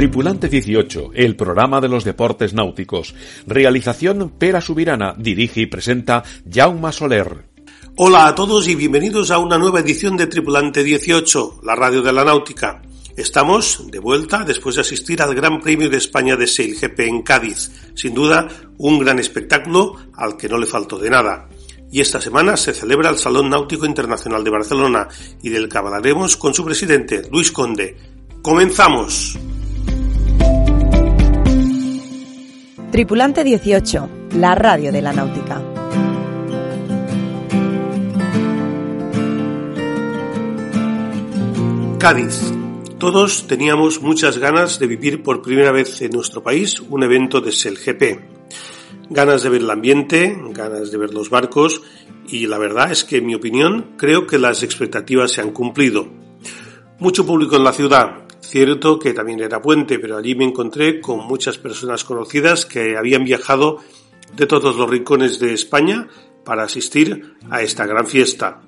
Tripulante 18, el programa de los deportes náuticos. Realización Pera Subirana, dirige y presenta Jaume Soler. Hola a todos y bienvenidos a una nueva edición de Tripulante 18, la radio de la náutica. Estamos de vuelta después de asistir al Gran Premio de España de Sail GP en Cádiz. Sin duda, un gran espectáculo al que no le faltó de nada. Y esta semana se celebra el Salón Náutico Internacional de Barcelona y del que hablaremos con su presidente, Luis Conde. ¡Comenzamos! Tripulante 18, la radio de la náutica. Cádiz. Todos teníamos muchas ganas de vivir por primera vez en nuestro país un evento de SELGP. Ganas de ver el ambiente, ganas de ver los barcos y la verdad es que en mi opinión creo que las expectativas se han cumplido. Mucho público en la ciudad, cierto que también era puente, pero allí me encontré con muchas personas conocidas que habían viajado de todos los rincones de España para asistir a esta gran fiesta.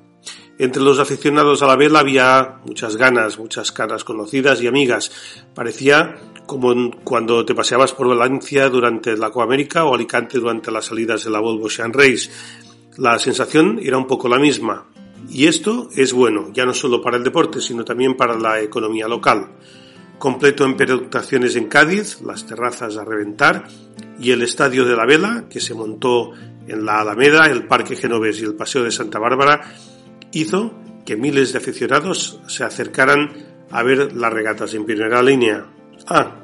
Entre los aficionados a la vela había muchas ganas, muchas caras conocidas y amigas. Parecía como cuando te paseabas por Valencia durante la Coamérica o Alicante durante las salidas de la Volvo Ocean Race. La sensación era un poco la misma. Y esto es bueno, ya no solo para el deporte, sino también para la economía local. Completo en peregrinaciones en Cádiz, las terrazas a reventar y el Estadio de la Vela, que se montó en la Alameda, el Parque Genovés y el Paseo de Santa Bárbara, hizo que miles de aficionados se acercaran a ver las regatas en primera línea. Ah,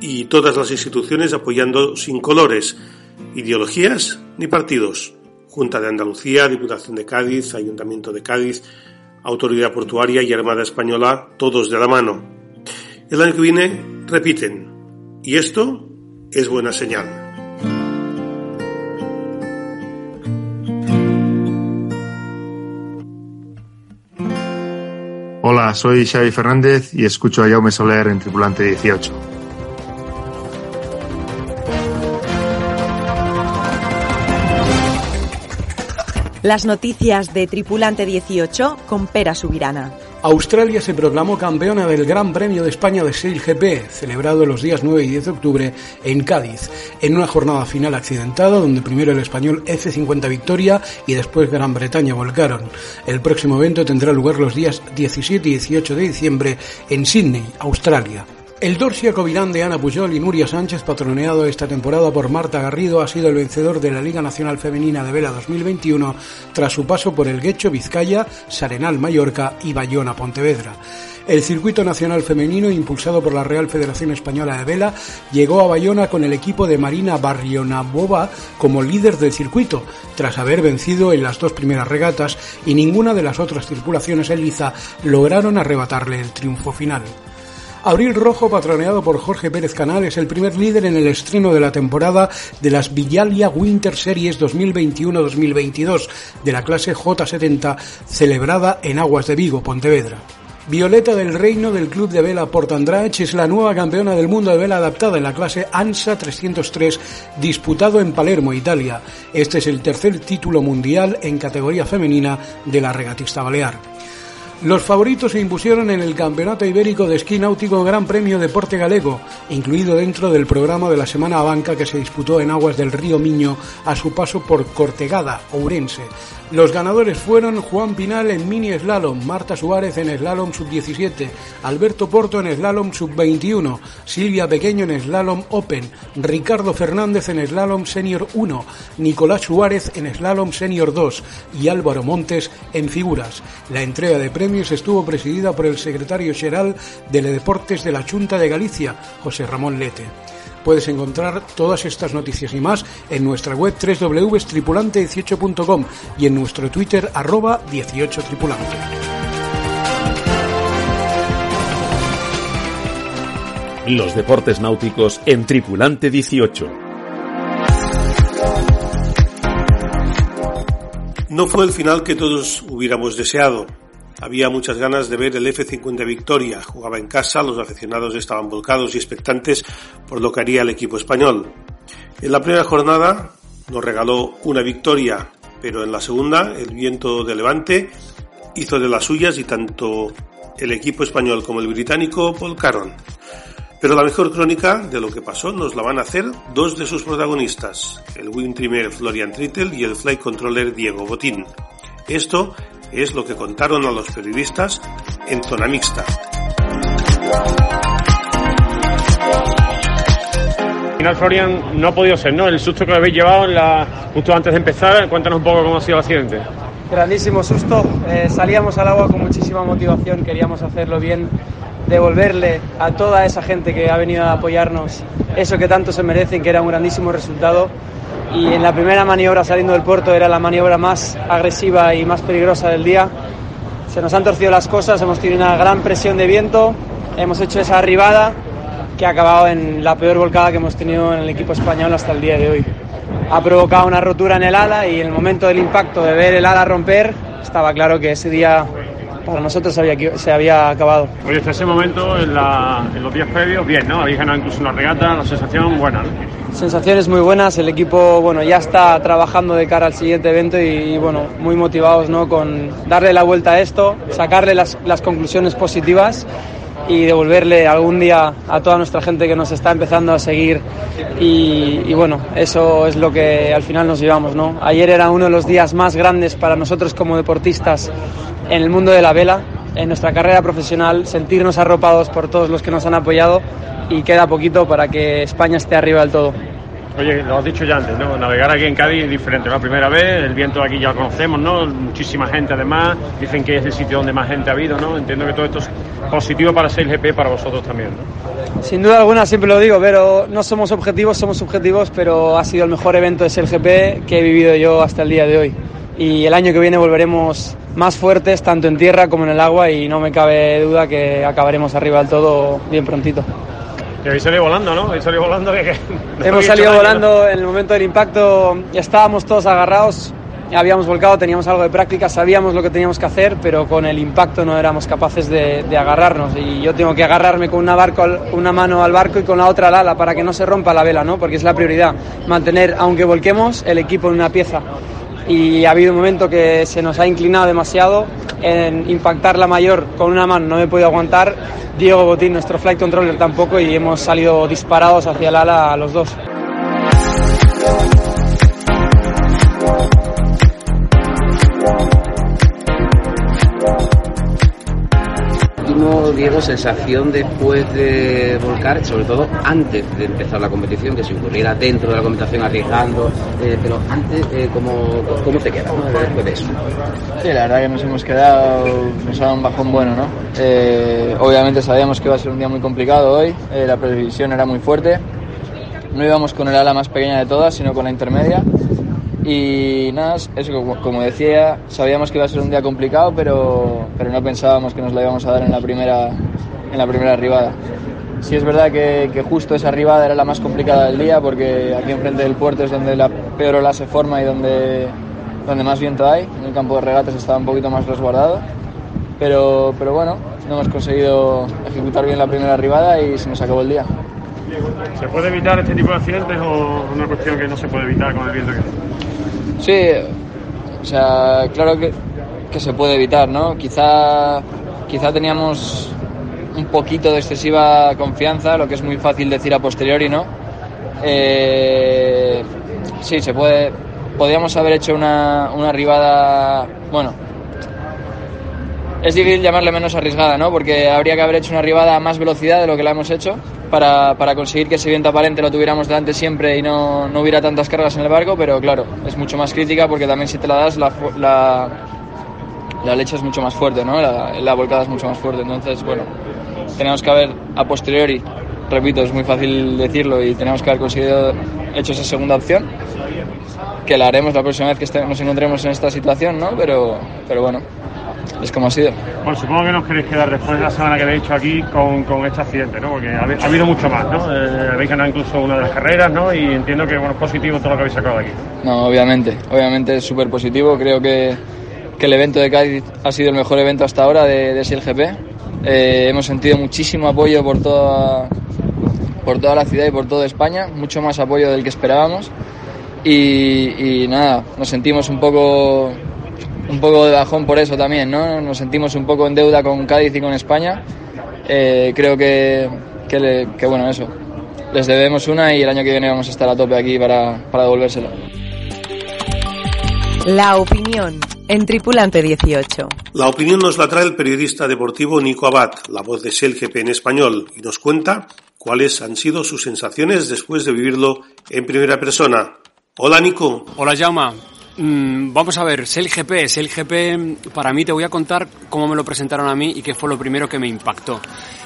y todas las instituciones apoyando sin colores, ideologías ni partidos. Junta de Andalucía, Diputación de Cádiz, Ayuntamiento de Cádiz, Autoridad Portuaria y Armada Española, todos de la mano. El año que viene repiten, y esto es buena señal. Soy Xavi Fernández y escucho a Jaume Soler en Tripulante 18. Las noticias de Tripulante 18 con Pera Subirana. Australia se proclamó campeona del Gran Premio de España de Sail GP, celebrado los días 9 y 10 de octubre en Cádiz, en una jornada final accidentada donde primero el español F50 Victoria y después Gran Bretaña volcaron. El próximo evento tendrá lugar los días 17 y 18 de diciembre en Sydney, Australia. El Dorsia Covirán de Ana Pujol y Nuria Sánchez, patroneado esta temporada por Marta Garrido, ha sido el vencedor de la Liga Nacional Femenina de Vela 2021 tras su paso por el Guecho Vizcaya, Sarenal Mallorca y Bayona Pontevedra. El circuito nacional femenino, impulsado por la Real Federación Española de Vela, llegó a Bayona con el equipo de Marina Barrionabova como líder del circuito, tras haber vencido en las dos primeras regatas y ninguna de las otras tripulaciones en liza lograron arrebatarle el triunfo final. Abril Rojo, patroneado por Jorge Pérez Canal, es el primer líder en el estreno de la temporada de las Villalia Winter Series 2021-2022 de la clase J70 celebrada en Aguas de Vigo, Pontevedra. Violeta del Reino del Club de Vela Portandrach es la nueva campeona del mundo de vela adaptada en la clase ANSA 303 disputado en Palermo, Italia. Este es el tercer título mundial en categoría femenina de la regatista balear. Los favoritos se impusieron en el Campeonato Ibérico de Esquí Náutico Gran Premio Deporte Galego, incluido dentro del programa de la Semana Abanca que se disputó en aguas del río Miño a su paso por Cortegada, Ourense. Los ganadores fueron Juan Pinal en mini slalom, Marta Suárez en slalom sub-17, Alberto Porto en slalom sub-21, Silvia Pequeño en slalom open, Ricardo Fernández en slalom senior 1, Nicolás Suárez en slalom senior 2 y Álvaro Montes en figuras. La entrega de premios estuvo presidida por el secretario general de Deportes de la Junta de Galicia, José Ramón Lete. Puedes encontrar todas estas noticias y más en nuestra web www.tripulante18.com y en nuestro Twitter arroba 18tripulante. Los deportes náuticos en Tripulante 18. No fue el final que todos hubiéramos deseado. Había muchas ganas de ver el F-50 Victoria. Jugaba en casa, los aficionados estaban volcados y expectantes por lo que haría el equipo español. En la primera jornada nos regaló una victoria, pero en la segunda el viento de levante hizo de las suyas y tanto el equipo español como el británico volcaron. Pero la mejor crónica de lo que pasó nos la van a hacer dos de sus protagonistas, el wing trimmer Florian Trittel y el flight controller Diego Botín. Esto es lo que contaron a los periodistas en zona mixta. final, Florian, no ha podido ser, ¿no? El susto que habéis llevado en la, justo antes de empezar, cuéntanos un poco cómo ha sido el accidente. Grandísimo susto, eh, salíamos al agua con muchísima motivación, queríamos hacerlo bien, devolverle a toda esa gente que ha venido a apoyarnos eso que tanto se merecen, que era un grandísimo resultado. Y en la primera maniobra saliendo del puerto era la maniobra más agresiva y más peligrosa del día. Se nos han torcido las cosas, hemos tenido una gran presión de viento, hemos hecho esa arribada que ha acabado en la peor volcada que hemos tenido en el equipo español hasta el día de hoy. Ha provocado una rotura en el ala y en el momento del impacto de ver el ala romper, estaba claro que ese día para nosotros había, se había acabado. Oye, hasta ese momento, en, los días previos, bien, ¿no? Habéis ganado incluso una regata, la sensación buena, ¿no? Sensaciones muy buenas, el equipo, bueno, ya está trabajando de cara al siguiente evento y, bueno, muy motivados, ¿no? Con darle la vuelta a esto, sacarle las, conclusiones positivas y devolverle algún día a toda nuestra gente que nos está empezando a seguir y, bueno, eso es lo que al final nos llevamos, ¿no? Ayer era uno de los días más grandes para nosotros como deportistas en el mundo de la vela, en nuestra carrera profesional, sentirnos arropados por todos los que nos han apoyado y queda poquito para que España esté arriba del todo. Oye, lo has dicho ya antes, ¿no? Navegar aquí en Cádiz es diferente, La primera vez, el viento aquí ya lo conocemos, ¿no? Muchísima gente además, dicen que es el sitio donde más gente ha habido, ¿no? Entiendo que todo esto es positivo para 6GP para vosotros también, ¿no? Sin duda alguna, siempre lo digo, pero no somos objetivos, somos subjetivos, pero ha sido el mejor evento de SailGP que he vivido yo hasta el día de hoy. Y el año que viene volveremos más fuertes, tanto en tierra como en el agua, y no me cabe duda que acabaremos arriba del todo bien prontito. Que habéis salido volando, ¿no? Habéis salido volando. Que, Hemos salido volando en el momento del impacto, estábamos todos agarrados, habíamos volcado, teníamos algo de práctica, sabíamos lo que teníamos que hacer, pero con el impacto no éramos capaces de, agarrarnos. Y yo tengo que agarrarme con una, barco, una mano al barco y con la otra al ala para que no se rompa la vela, ¿no? Porque es la prioridad, mantener, aunque volquemos, el equipo en una pieza y ha habido un momento que se nos ha inclinado demasiado en impactar la mayor con una mano, no me he podido aguantar, Diego Botín, nuestro flight controller tampoco y hemos salido disparados hacia el ala los dos. Diego, sensación después de volcar, sobre todo antes de empezar la competición, que si ocurriera dentro de la competición arriesgando, eh, pero antes, eh, ¿cómo, ¿cómo, te quedas después de eso? Sí, la verdad que nos hemos quedado, nos ha dado un bajón bueno, ¿no? Eh, obviamente sabíamos que iba a ser un día muy complicado hoy, la previsión era muy fuerte, no íbamos con el ala más pequeña de todas, sino con la intermedia y nada, eso como decía, sabíamos que iba a ser un día complicado, pero, pero no pensábamos que nos la íbamos a dar en la primera, en la primera arribada. Sí es verdad que, que, justo esa arribada era la más complicada del día porque aquí enfrente del puerto es donde la peor ola se forma y donde, donde más viento hay. En el campo de regatas estaba un poquito más resguardado. Pero, pero bueno, no hemos conseguido ejecutar bien la primera arribada y se nos acabó el día. ¿Se puede evitar este tipo de accidentes o una cuestión que no se puede evitar con el viento que Sí, o sea, claro que, se puede evitar, ¿no? Quizá, quizá teníamos un poquito de excesiva confianza, lo que es muy fácil decir a posteriori, ¿no? Eh, sí, se puede. Podríamos haber hecho una, una arribada, bueno, es difícil llamarle menos arriesgada, ¿no? Porque habría que haber hecho una arribada a más velocidad de lo que la hemos hecho para, para, conseguir que ese viento aparente lo tuviéramos delante siempre y no, no, hubiera tantas cargas en el barco, pero claro, es mucho más crítica porque también si te la das, la, la, la leche es mucho más fuerte, ¿no? La, la, volcada es mucho más fuerte. Entonces, bueno, tenemos que haber a posteriori, repito, es muy fácil decirlo y tenemos que haber conseguido hecho esa segunda opción, que la haremos la próxima vez que nos encontremos en esta situación, ¿no? Pero, pero bueno, es como ha sido. Bueno, supongo que nos queréis quedar después de la semana que habéis hecho aquí con, con este accidente, ¿no? Porque ha, habido mucho más, ¿no? Eh, habéis ganado incluso una de las carreras, ¿no? Y entiendo que bueno, es positivo todo lo que habéis sacado de aquí. No, obviamente, obviamente es súper positivo. Creo que, que, el evento de Cádiz ha sido el mejor evento hasta ahora de, de SLGP. Eh, hemos sentido muchísimo apoyo por toda por toda la ciudad y por toda España, mucho más apoyo del que esperábamos. Y, y nada, nos sentimos un poco un poco de bajón por eso también, ¿no? Nos sentimos un poco en deuda con Cádiz y con España. Eh, creo que, que, bueno, eso. Les debemos una y el año que viene vamos a estar a tope aquí para, para devolvérsela. La opinión en Tripulante 18. La opinión nos la trae el periodista deportivo Nico Abad, la voz de SELGP en español, y nos cuenta cuáles han sido sus sensaciones después de vivirlo en primera persona. Hola Nico. Hola Jauma. Mm, vamos a ver, el GP. el GP, para mí te voy a contar cómo me lo presentaron a mí y qué fue lo primero que me impactó.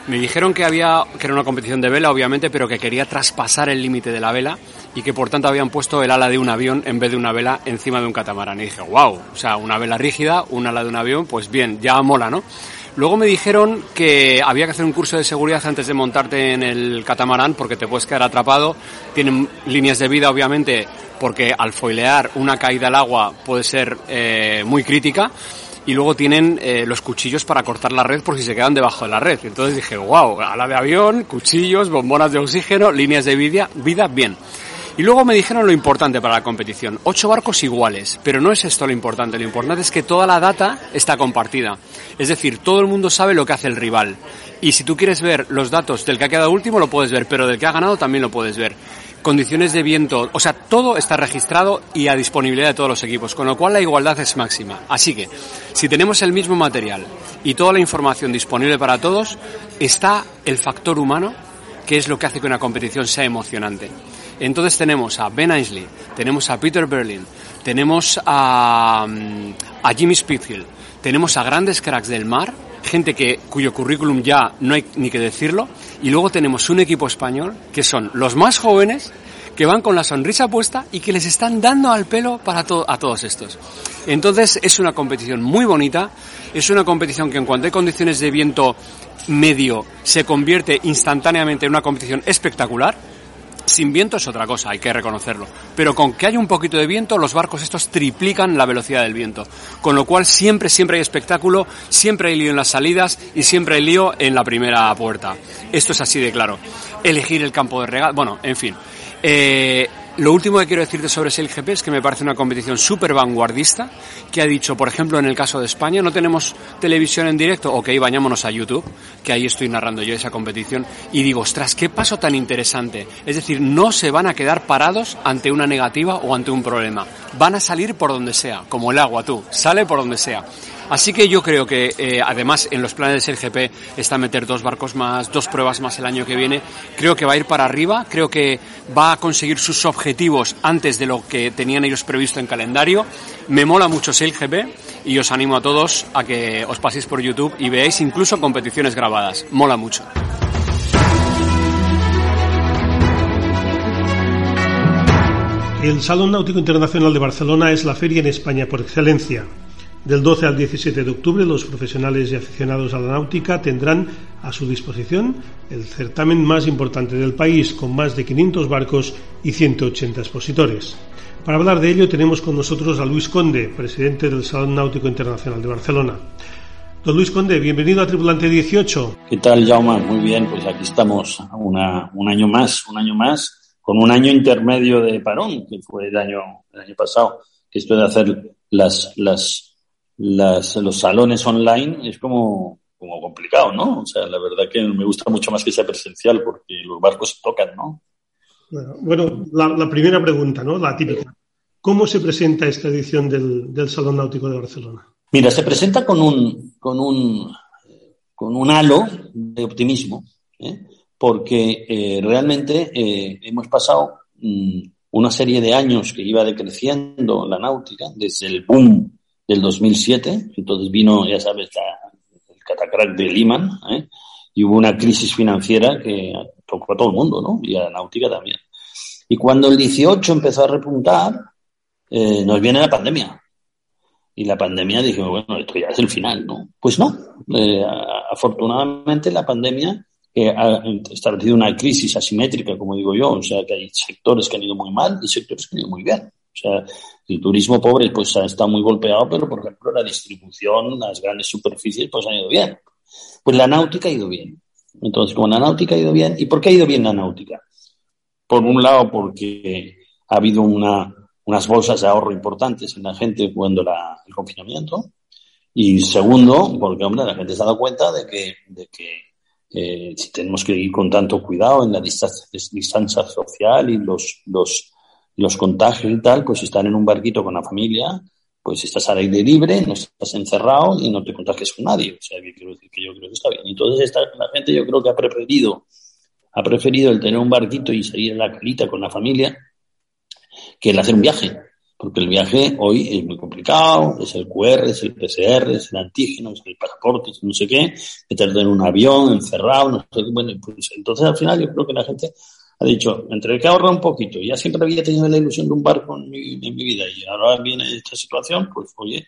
Me dijeron que había, que era una competición de vela, obviamente, pero que quería traspasar el límite de la vela y que por tanto habían puesto el ala de un avión en vez de una vela encima de un catamarán. Y dije, wow, o sea, una vela rígida, un ala de un avión, pues bien, ya mola, ¿no? Luego me dijeron que había que hacer un curso de seguridad antes de montarte en el catamarán porque te puedes quedar atrapado. Tienen líneas de vida, obviamente, porque al foilear una caída al agua puede ser eh, muy crítica. Y luego tienen eh, los cuchillos para cortar la red por si se quedan debajo de la red. Entonces dije, wow, ala de avión, cuchillos, bombonas de oxígeno, líneas de vida, vida bien. Y luego me dijeron lo importante para la competición. Ocho barcos iguales, pero no es esto lo importante. Lo importante es que toda la data está compartida. Es decir, todo el mundo sabe lo que hace el rival. Y si tú quieres ver los datos del que ha quedado último, lo puedes ver, pero del que ha ganado también lo puedes ver. Condiciones de viento, o sea, todo está registrado y a disponibilidad de todos los equipos, con lo cual la igualdad es máxima. Así que, si tenemos el mismo material y toda la información disponible para todos, está el factor humano, que es lo que hace que una competición sea emocionante. Entonces tenemos a Ben Aisley, tenemos a Peter Berlin, tenemos a, a Jimmy Spitfield, tenemos a grandes cracks del mar, gente que, cuyo currículum ya no hay ni que decirlo, y luego tenemos un equipo español que son los más jóvenes, que van con la sonrisa puesta y que les están dando al pelo para a todos estos. Entonces es una competición muy bonita, es una competición que en cuanto hay condiciones de viento medio se convierte instantáneamente en una competición espectacular sin viento es otra cosa, hay que reconocerlo. Pero con que haya un poquito de viento, los barcos estos triplican la velocidad del viento. Con lo cual siempre, siempre hay espectáculo, siempre hay lío en las salidas y siempre hay lío en la primera puerta. Esto es así de claro. Elegir el campo de regalo, bueno, en fin. Eh, lo último que quiero decirte sobre SailGP es que me parece una competición súper vanguardista, que ha dicho, por ejemplo, en el caso de España, no tenemos televisión en directo, ok, bañámonos a YouTube, que ahí estoy narrando yo esa competición, y digo, ostras, qué paso tan interesante. Es decir, no se van a quedar parados ante una negativa o ante un problema. Van a salir por donde sea, como el agua tú, sale por donde sea. Así que yo creo que, eh, además, en los planes del GP está meter dos barcos más, dos pruebas más el año que viene. Creo que va a ir para arriba, creo que va a conseguir sus objetivos antes de lo que tenían ellos previsto en calendario. Me mola mucho el GP y os animo a todos a que os paséis por YouTube y veáis incluso competiciones grabadas. Mola mucho. El Salón Náutico Internacional de Barcelona es la feria en España por excelencia. Del 12 al 17 de octubre, los profesionales y aficionados a la náutica tendrán a su disposición el certamen más importante del país, con más de 500 barcos y 180 expositores. Para hablar de ello tenemos con nosotros a Luis Conde, presidente del Salón Náutico Internacional de Barcelona. Don Luis Conde, bienvenido a Tripulante 18. ¿Qué tal, Jaume? Muy bien, pues aquí estamos un año más, un año más, con un año intermedio de parón, que fue el año, el año pasado, que esto de hacer las, las las, los salones online es como, como complicado, ¿no? O sea, la verdad que me gusta mucho más que sea presencial porque los barcos tocan, ¿no? Bueno, la, primera pregunta, ¿no? La típica. ¿Cómo se presenta esta edición del, del Salón Náutico de Barcelona? Mira, se presenta con un, con un, con un halo de optimismo, ¿eh? porque eh, realmente eh, hemos pasado mm, una serie de años que iba decreciendo la náutica, desde el boom del 2007, entonces vino, ya sabes, el catacrack de Lehman, ¿eh? y hubo una crisis financiera que tocó a todo el mundo, ¿no? Y a la náutica también. Y cuando el 18 empezó a repuntar, eh, nos viene la pandemia. Y la pandemia dije, bueno, esto ya es el final, ¿no? Pues no. Eh, afortunadamente la pandemia ha establecido una crisis asimétrica, como digo yo, o sea que hay sectores que han ido muy mal y sectores que han ido muy bien. O sea, el turismo pobre pues está muy golpeado, pero por ejemplo la distribución, las grandes superficies pues han ido bien. Pues la náutica ha ido bien. Entonces, como la náutica ha ido bien, ¿y por qué ha ido bien la náutica? Por un lado, porque ha habido una, unas bolsas de ahorro importantes en la gente cuando la, el confinamiento. Y segundo, porque hombre, la gente se ha dado cuenta de que, de que eh, si tenemos que ir con tanto cuidado en la distancia, distancia social y los, los, los contagios y tal, pues estar en un barquito con la familia, pues estás al aire libre, no estás encerrado y no te contagias con nadie. O sea, quiero decir que yo creo que está bien. Entonces, esta, la gente yo creo que ha preferido, ha preferido el tener un barquito y salir en la calita con la familia que el hacer un viaje porque el viaje hoy es muy complicado, es el QR, es el PCR, es el antígeno, es el pasaporte, es no sé qué, meterte en un avión, encerrado, no sé qué, bueno, pues entonces al final yo creo que la gente ha dicho, entre que ahorra un poquito, ya siempre había tenido la ilusión de un barco en mi, vida y ahora viene esta situación, pues oye,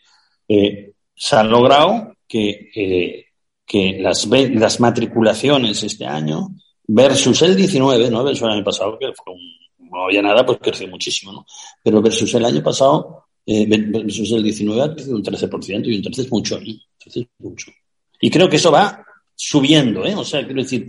eh, se ha logrado que, eh, que las, matriculaciones este año versus el 19, ¿no? Versus el año pasado, que fue un no había nada, pues creció muchísimo, ¿no? Pero versus el año pasado, eh, versus el 19 ha crecido un 13%, y un 13 es mucho, ¿eh? es mucho. Y creo que eso va subiendo, ¿eh? O sea, quiero decir,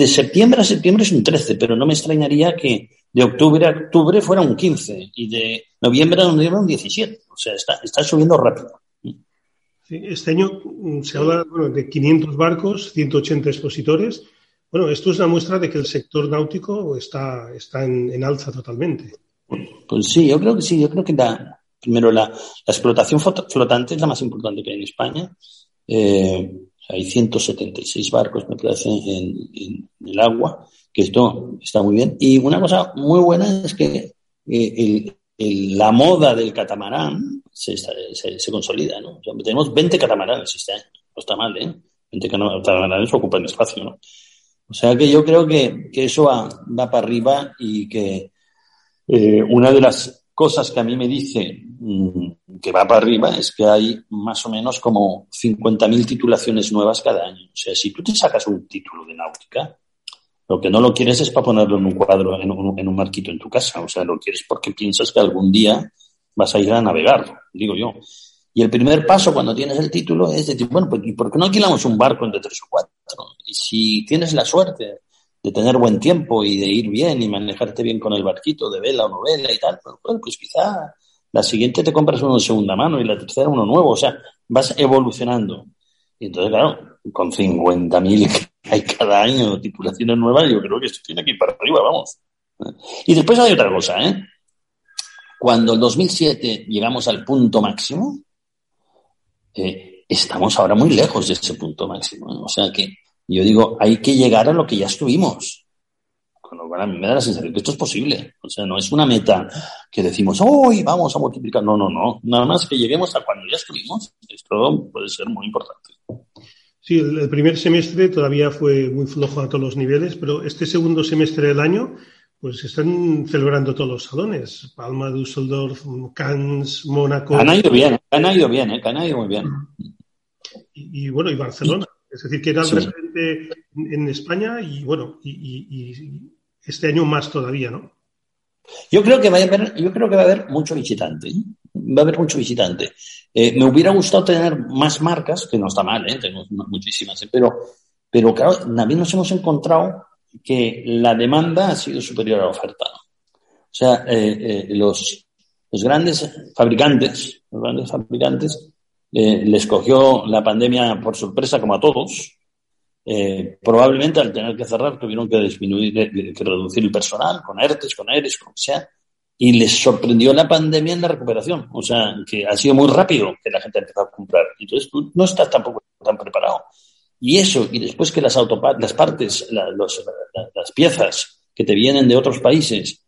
de septiembre a septiembre es un 13, pero no me extrañaría que de octubre a octubre fuera un 15 y de noviembre a noviembre un 17. O sea, está, está subiendo rápido. Sí, este año mm, se habla bueno, de 500 barcos, 180 expositores. Bueno, esto es una muestra de que el sector náutico está, está en, alza totalmente. Pues sí, yo creo que sí. Yo creo que la, primero la, explotación flotante es la más importante que hay en España. Eh, hay 176 barcos, me parece, en, el agua, que esto está muy bien. Y una cosa muy buena es que eh, la moda del catamarán se, consolida, ¿no? tenemos 20 catamaranes este no está mal, ¿eh? 20 catamaranes ocupan espacio, ¿no? O sea que yo creo que, eso va, para arriba y que eh, una de las cosas que a mí me dice mm, que va para arriba es que hay más o menos como 50.000 titulaciones nuevas cada año. O sea, si tú te sacas un título de náutica, lo que no lo quieres es para ponerlo en un cuadro, en un, en un marquito en tu casa. O sea, lo quieres porque piensas que algún día vas a ir a navegar, digo yo. Y el primer paso cuando tienes el título es decir, bueno, pues ¿y por qué no alquilamos un barco entre tres o cuatro? Y si tienes la suerte de tener buen tiempo y de ir bien y manejarte bien con el barquito de vela o novela y tal, pues, bueno, pues quizá la siguiente te compras uno de segunda mano y la tercera uno nuevo, o sea, vas evolucionando. Y entonces, claro, con 50.000 que hay cada año titulaciones nuevas, yo creo que esto tiene que ir para arriba, vamos. Y después hay otra cosa, ¿eh? Cuando el 2007 llegamos al punto máximo, eh, estamos ahora muy lejos de ese punto máximo. O sea que yo digo, hay que llegar a lo que ya estuvimos. Con lo cual a mí me da la sensación que esto es posible. O sea, no es una meta que decimos, hoy vamos a multiplicar. No, no, no. Nada más que lleguemos a cuando ya estuvimos. Esto puede ser muy importante. Sí, el, primer semestre todavía fue muy flojo a todos los niveles, pero este segundo semestre del año, pues están celebrando todos los salones. Palma, Düsseldorf, Cannes, Mónaco. Han ido bien, han ido bien, ¿eh? han ido muy bien. Y, bueno, y Barcelona. Es decir, que era el referente en, España y bueno, y, este año más todavía, ¿no? Yo creo que va a haber, yo creo que va a haber mucho visitante. ¿eh? Va a haber mucho visitante. Eh, me hubiera gustado tener más marcas, que no está mal, ¿eh? tengo muchísimas, pero, pero claro, también nos hemos encontrado que la demanda ha sido superior a la oferta. O sea, los, los grandes fabricantes, los grandes fabricantes eh, les cogió la pandemia por sorpresa como a todos. Eh, probablemente al tener que cerrar tuvieron que disminuir, que reducir el personal con ERTES, con ERES, como sea, y les sorprendió la pandemia en la recuperación. O sea, que ha sido muy rápido que la gente ha empezado a comprar. Entonces tú no estás tampoco tan preparado. Y eso, y después que las, las partes, las piezas que te vienen de otros países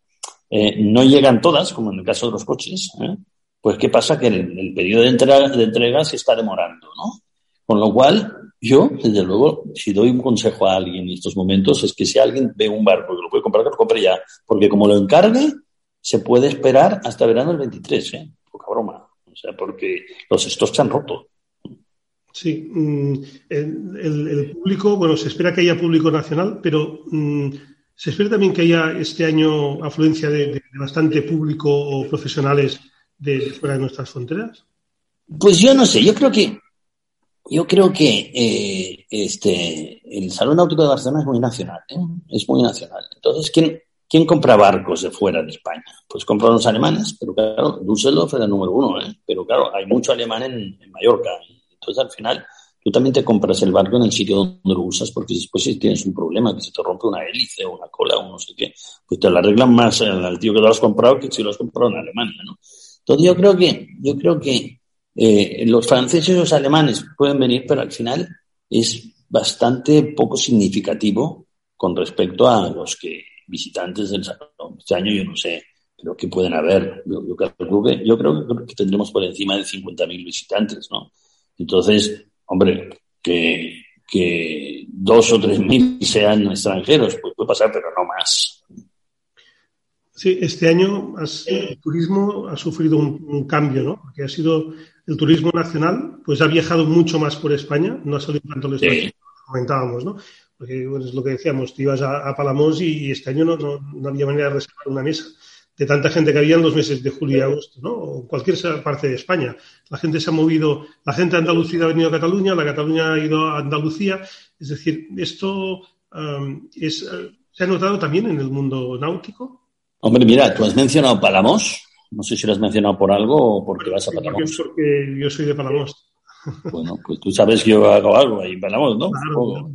eh, no llegan todas, como en el caso de los coches, ¿eh? Pues ¿qué pasa? Que el, periodo de entrega, de entrega se está demorando, ¿no? Con lo cual, yo, desde luego, si doy un consejo a alguien en estos momentos, es que si alguien ve un barco que lo puede comprar, que lo compre ya. Porque como lo encargue, se puede esperar hasta verano del 23, ¿eh? Poca broma. O sea, porque los stocks se han roto. Sí, mm, el, público, bueno, se espera que haya público nacional, pero mm, se espera también que haya este año afluencia de bastante público o profesionales de fuera de nuestras fronteras? Pues yo no sé, yo creo que yo creo que eh, este, el Salón Náutico de Barcelona es muy nacional, ¿eh? es muy nacional. Entonces, ¿quién, ¿quién compra barcos de fuera de España? Pues compran los alemanes, pero claro, Düsseldorf es el número uno, ¿eh? pero claro, hay mucho alemán en, en Mallorca. Entonces, al final, tú también te compras el barco en el sitio donde lo usas, porque después si tienes un problema, que se te rompe una hélice o una cola o no sé qué, pues te lo arreglan más al tío que lo has comprado que si lo has comprado en Alemania, ¿no? Entonces yo creo que, yo creo que eh, los franceses y los alemanes pueden venir, pero al final es bastante poco significativo con respecto a los que visitantes del salón. Este año yo no sé, pero que pueden haber. Yo, yo creo, que, yo creo que tendremos por encima de 50.000 visitantes, ¿no? Entonces, hombre, que, que dos o tres mil sean extranjeros, pues puede pasar, pero no más. Sí, este año has, el turismo ha sufrido un, un, cambio, ¿no? Porque ha sido el turismo nacional, pues ha viajado mucho más por España, no ha salido tanto el extranjero, sí. comentábamos, ¿no? Porque bueno, es lo que decíamos, te ibas a, a Palamos y, y, este año no, no, no había manera de reservar una mesa de tanta gente que había en los meses de julio y agosto, ¿no? O cualquier parte de España. La gente se ha movido, la gente de Andalucía ha venido a Cataluña, la Cataluña ha ido a Andalucía. Es decir, esto um, es, uh, se ha notado también en el mundo náutico. Hombre, mira, tú has mencionado Palamos. No sé si lo has mencionado por algo o porque vas a Palamos. Porque, porque yo soy de Palamos. Bueno, pues tú sabes que yo hago algo ahí en Palamos, ¿no? Claro,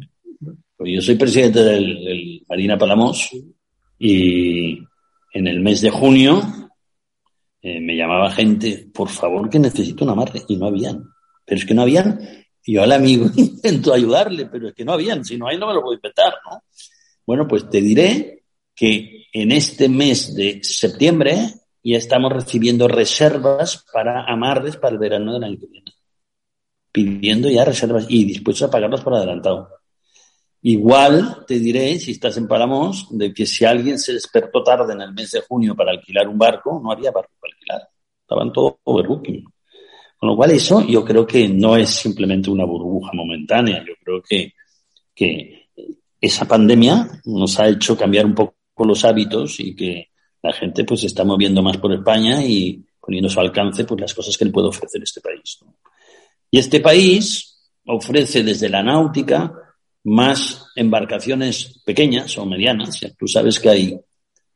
pues yo soy presidente del, del Marina Palamos y en el mes de junio eh, me llamaba gente, por favor, que necesito un amarre, y no habían. Pero es que no habían, y yo al amigo intento ayudarle, pero es que no habían, si no hay no me lo puedo inventar, ¿no? Bueno, pues te diré que en este mes de septiembre ya estamos recibiendo reservas para amarres para el verano del año que viene. Pidiendo ya reservas y dispuestos a pagarlas por adelantado. Igual te diré, si estás en Palamos, de que si alguien se despertó tarde en el mes de junio para alquilar un barco, no había barco para alquilar. Estaban todos overbooking. Con lo cual eso yo creo que no es simplemente una burbuja momentánea. Yo creo que, que esa pandemia nos ha hecho cambiar un poco los hábitos y que la gente pues se está moviendo más por España y poniendo a su alcance pues las cosas que le puede ofrecer este país. Y este país ofrece desde la náutica más embarcaciones pequeñas o medianas. Tú sabes que hay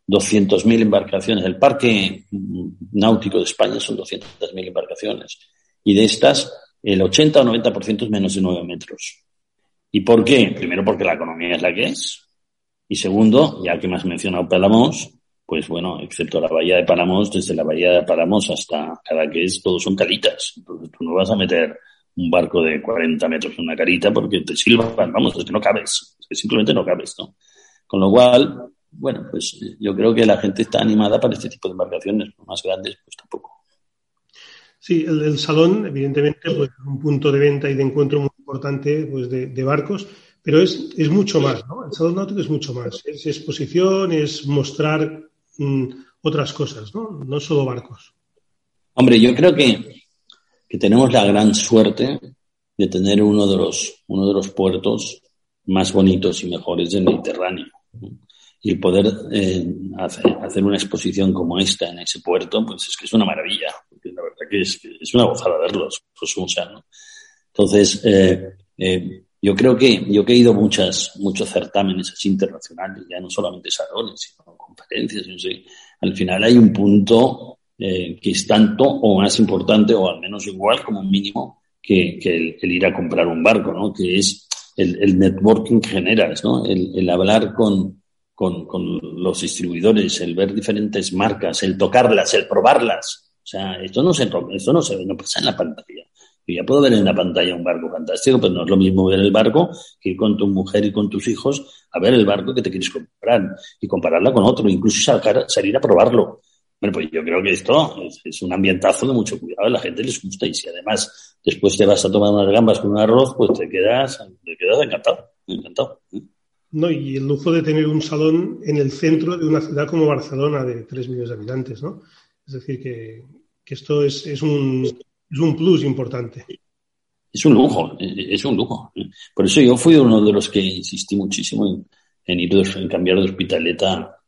200.000 embarcaciones. El parque náutico de España son 200.000 embarcaciones. Y de estas, el 80 o 90% es menos de 9 metros. ¿Y por qué? Primero porque la economía es la que es. Y segundo, ya que me has mencionado Palamos, pues bueno, excepto la bahía de Palamos, desde la bahía de Palamos hasta Cadaqués, todos son calitas. Entonces tú no vas a meter un barco de 40 metros en una carita porque te silban, vamos, es que no cabes, es que simplemente no cabes, ¿no? Con lo cual, bueno, pues yo creo que la gente está animada para este tipo de embarcaciones, más grandes, pues tampoco. Sí, el, el salón, evidentemente, pues es un punto de venta y de encuentro muy importante pues, de, de barcos, pero es, es, mucho más, ¿no? El salón náutico es mucho más. Es exposición, es mostrar mmm, otras cosas, ¿no? No solo barcos. Hombre, yo creo que que tenemos la gran suerte de tener uno de los, uno de los puertos más bonitos y mejores del Mediterráneo. Y poder eh, hacer, hacer, una exposición como esta en ese puerto, pues es que es una maravilla. Porque la verdad que es, es una gozada verlos, pues, o sea, ¿no? Entonces, eh, eh, yo creo que yo que he ido muchas, muchos certámenes así internacionales, ya no solamente salones, sino conferencias, no sé, al final hay un punto eh, que es tanto o más importante o al menos igual como mínimo que, que el, el, ir a comprar un barco, ¿no? Que es el, el networking que generas, ¿no? El, el hablar con, con, con, los distribuidores, el ver diferentes marcas, el tocarlas, el probarlas. O sea, esto no se, esto no se no pasa en la pantalla. Yo ya puedo ver en la pantalla un barco fantástico, pero no es lo mismo ver el barco que ir con tu mujer y con tus hijos a ver el barco que te quieres comprar y compararla con otro, incluso salir a probarlo. Bueno, pues yo creo que esto es, es, un ambientazo de mucho cuidado, a la gente les gusta y si además después te vas a tomar unas gambas con un arroz, pues te quedas, te quedas encantado, encantado. No, y el lujo de tener un salón en el centro de una ciudad como Barcelona de 3 millones de habitantes, ¿no? Es decir, que, que esto es, es, un, es un plus importante. Es un lujo, es un lujo. Por eso yo fui uno de los que insistí muchísimo en, en ir, en cambiar de hospitaleta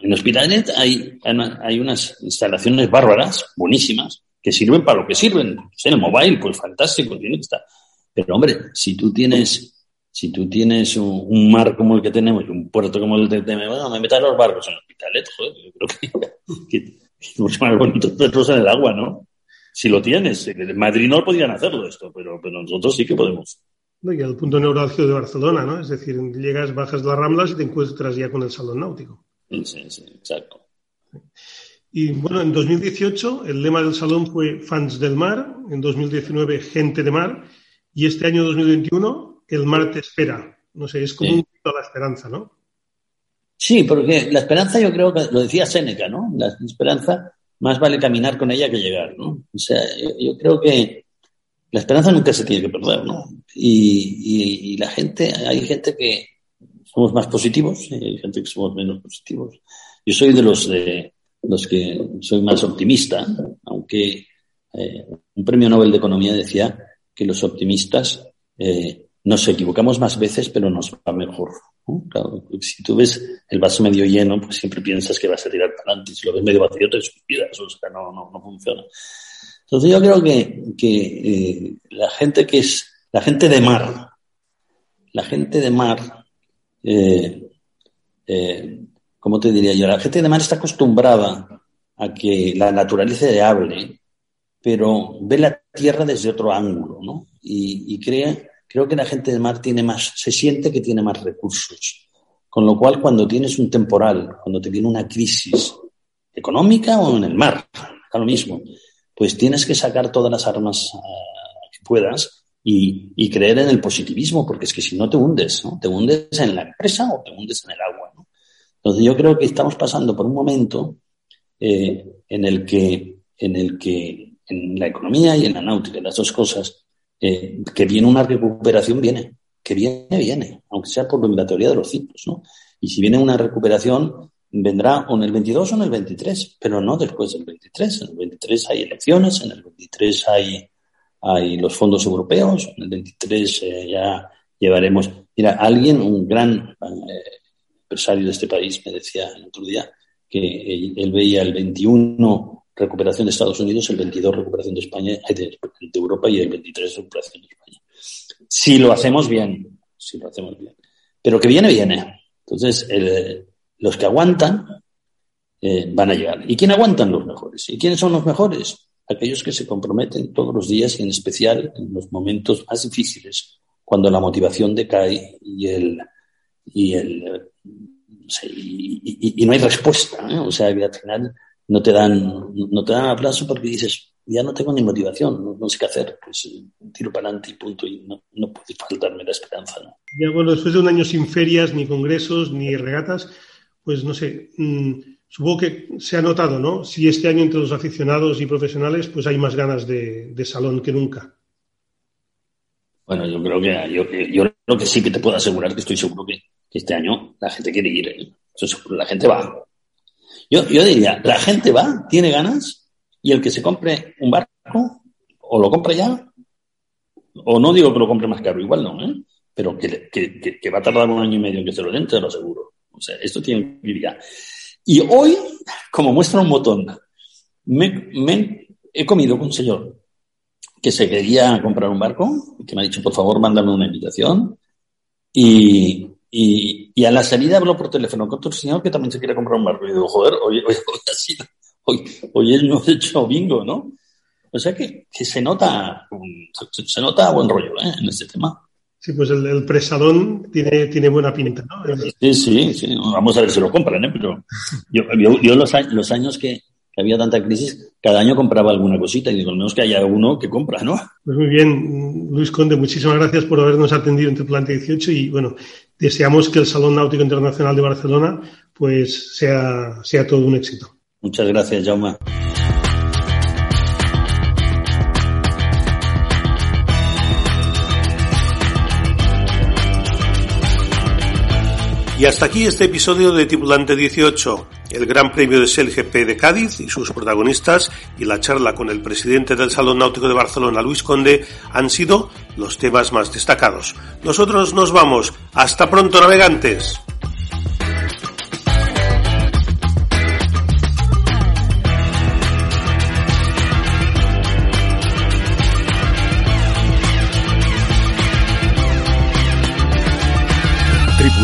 en Hospitalet hay, hay unas instalaciones bárbaras, buenísimas, que sirven para lo que sirven. En el mobile, pues fantástico, tiene que estar. Pero hombre, si tú tienes si tú tienes un, mar como el que tenemos y un puerto como el de bueno, me metan los barcos en el hospitalet, joder, yo creo que, es mucho más bonito meterlos en el agua, ¿no? Si lo tienes. En Madrid no podrían hacerlo esto, pero, pero nosotros sí que podemos. y el punto neurálgico de Barcelona, ¿no? Es decir, llegas, bajas las Ramblas y te encuentras ya con el Salón Náutico. Sí, sí, exacto. Y bueno, en 2018 el lema del salón fue Fans del Mar, en 2019 Gente de Mar, y este año 2021 El Mar te espera. No sé, es como un grito a la esperanza, ¿no? Sí, porque la esperanza yo creo que lo decía Séneca, ¿no? La esperanza más vale caminar con ella que llegar, ¿no? O sea, yo, creo que la esperanza nunca se tiene que perder, ¿no? Y, y, la gente, hay gente que somos más positivos, y hay gente que somos menos positivos. Yo soy de los de los que soy más optimista, aunque eh, un premio Nobel de Economía decía que los optimistas eh, nos equivocamos más veces, pero nos va mejor. si tú ves el vaso medio lleno, pues siempre piensas que vas a tirar para adelante. Si lo ves medio vacío, te suspiras, o sea, no, no, no funciona. Entonces yo creo que, que eh, la gente que es, la gente de mar, la gente de mar, eh, eh, ¿cómo te diría yo? La gente de mar está acostumbrada a que la naturaleza le hable, pero ve la tierra desde otro ángulo, ¿no? Y, y cree creo que la gente de mar tiene más, se siente que tiene más recursos. Con lo cual, cuando tienes un temporal, cuando te viene una crisis económica o en el mar, da lo mismo, pues tienes que sacar todas las armas uh, que puedas y, y, creer en el positivismo, porque es que si no te hundes, ¿no? Te hundes en la empresa o te hundes en el agua, ¿no? Entonces yo creo que estamos pasando por un momento eh, en el que, en el que en la economía y en la náutica, las dos cosas, eh, que viene una recuperación, viene, que viene, viene, aunque sea por la teoría de los ciclos, ¿no? Y si viene una recuperación, vendrá o en el 22 o en el 23, pero no después del 23. En el 23 hay elecciones, en el 23 hay, hay los fondos europeos, en el 23 eh, ya llevaremos. Mira, alguien, un gran eh, empresario de este país, me decía el otro día que él, veía el 21 recuperación de Estados Unidos, el 22 recuperación de España, de, de Europa y el 23 recuperación de España. Si lo hacemos bien, si lo hacemos bien. Pero que viene, viene. Entonces, el, los que aguantan eh, van a llegar. ¿Y quién aguantan los mejores? ¿Y quiénes son los mejores? Aquellos que se comprometen todos los días y en especial en los momentos más difíciles, cuando la motivación decae y el, y el, y, y, y no hay respuesta. ¿eh? O sea, al final no te dan, no te dan aplauso porque dices, ya no tengo ni motivación, no, sé qué hacer, pues tiro para adelante y punto, y no, no puede faltarme la esperanza. ¿no? Ya bueno, después de un año sin ferias, ni congresos, ni regatas, pues no sé, mmm, supongo que se ha notado, ¿no? Si este año entre los aficionados y profesionales, pues hay más ganas de, de salón que nunca. Bueno, yo creo que yo, yo creo que sí que te puedo asegurar que estoy seguro que, que este año la gente quiere ir, ¿eh? la gente va. Yo, yo diría, la gente va, tiene ganas, y el que se compre un barco, o lo compra ya, o no digo que lo compre más caro, igual no, ¿eh? pero que, que, que, va a tardar un año y medio en que se lo den, te lo aseguro. O sea, esto tiene que ir ya. Y hoy, como muestra un botón, me, me, he comido con un señor que se quería comprar un barco, que me ha dicho, por favor, mándame una invitación. Y, y, y, a la salida habló por teléfono con otro señor que también se quiere comprar un barco. Y digo, joder, hoy, hoy, hoy, ha sido, hoy, hoy él no ha hecho bingo, ¿no? O sea que, que se nota se, nota buen rollo ¿eh? en este tema. Sí, pues el, el, presadón tiene, tiene buena pinta, ¿no? Sí, sí, sí. Vamos a ver si lo compran, ¿eh? Pero yo, yo, yo los, los años que, había tanta crisis, cada año compraba alguna cosita y digo, al menos que haya uno que compra, ¿no? Pues muy bien, Luis Conde, muchísimas gracias por habernos atendido en Tripulante 18 y bueno, deseamos que el Salón Náutico Internacional de Barcelona pues sea, sea todo un éxito. Muchas gracias, Jaume. Y hasta aquí este episodio de Tripulante 18, el Gran Premio de SELGP de Cádiz y sus protagonistas y la charla con el presidente del Salón Náutico de Barcelona, Luis Conde, han sido los temas más destacados. Nosotros nos vamos. Hasta pronto, navegantes.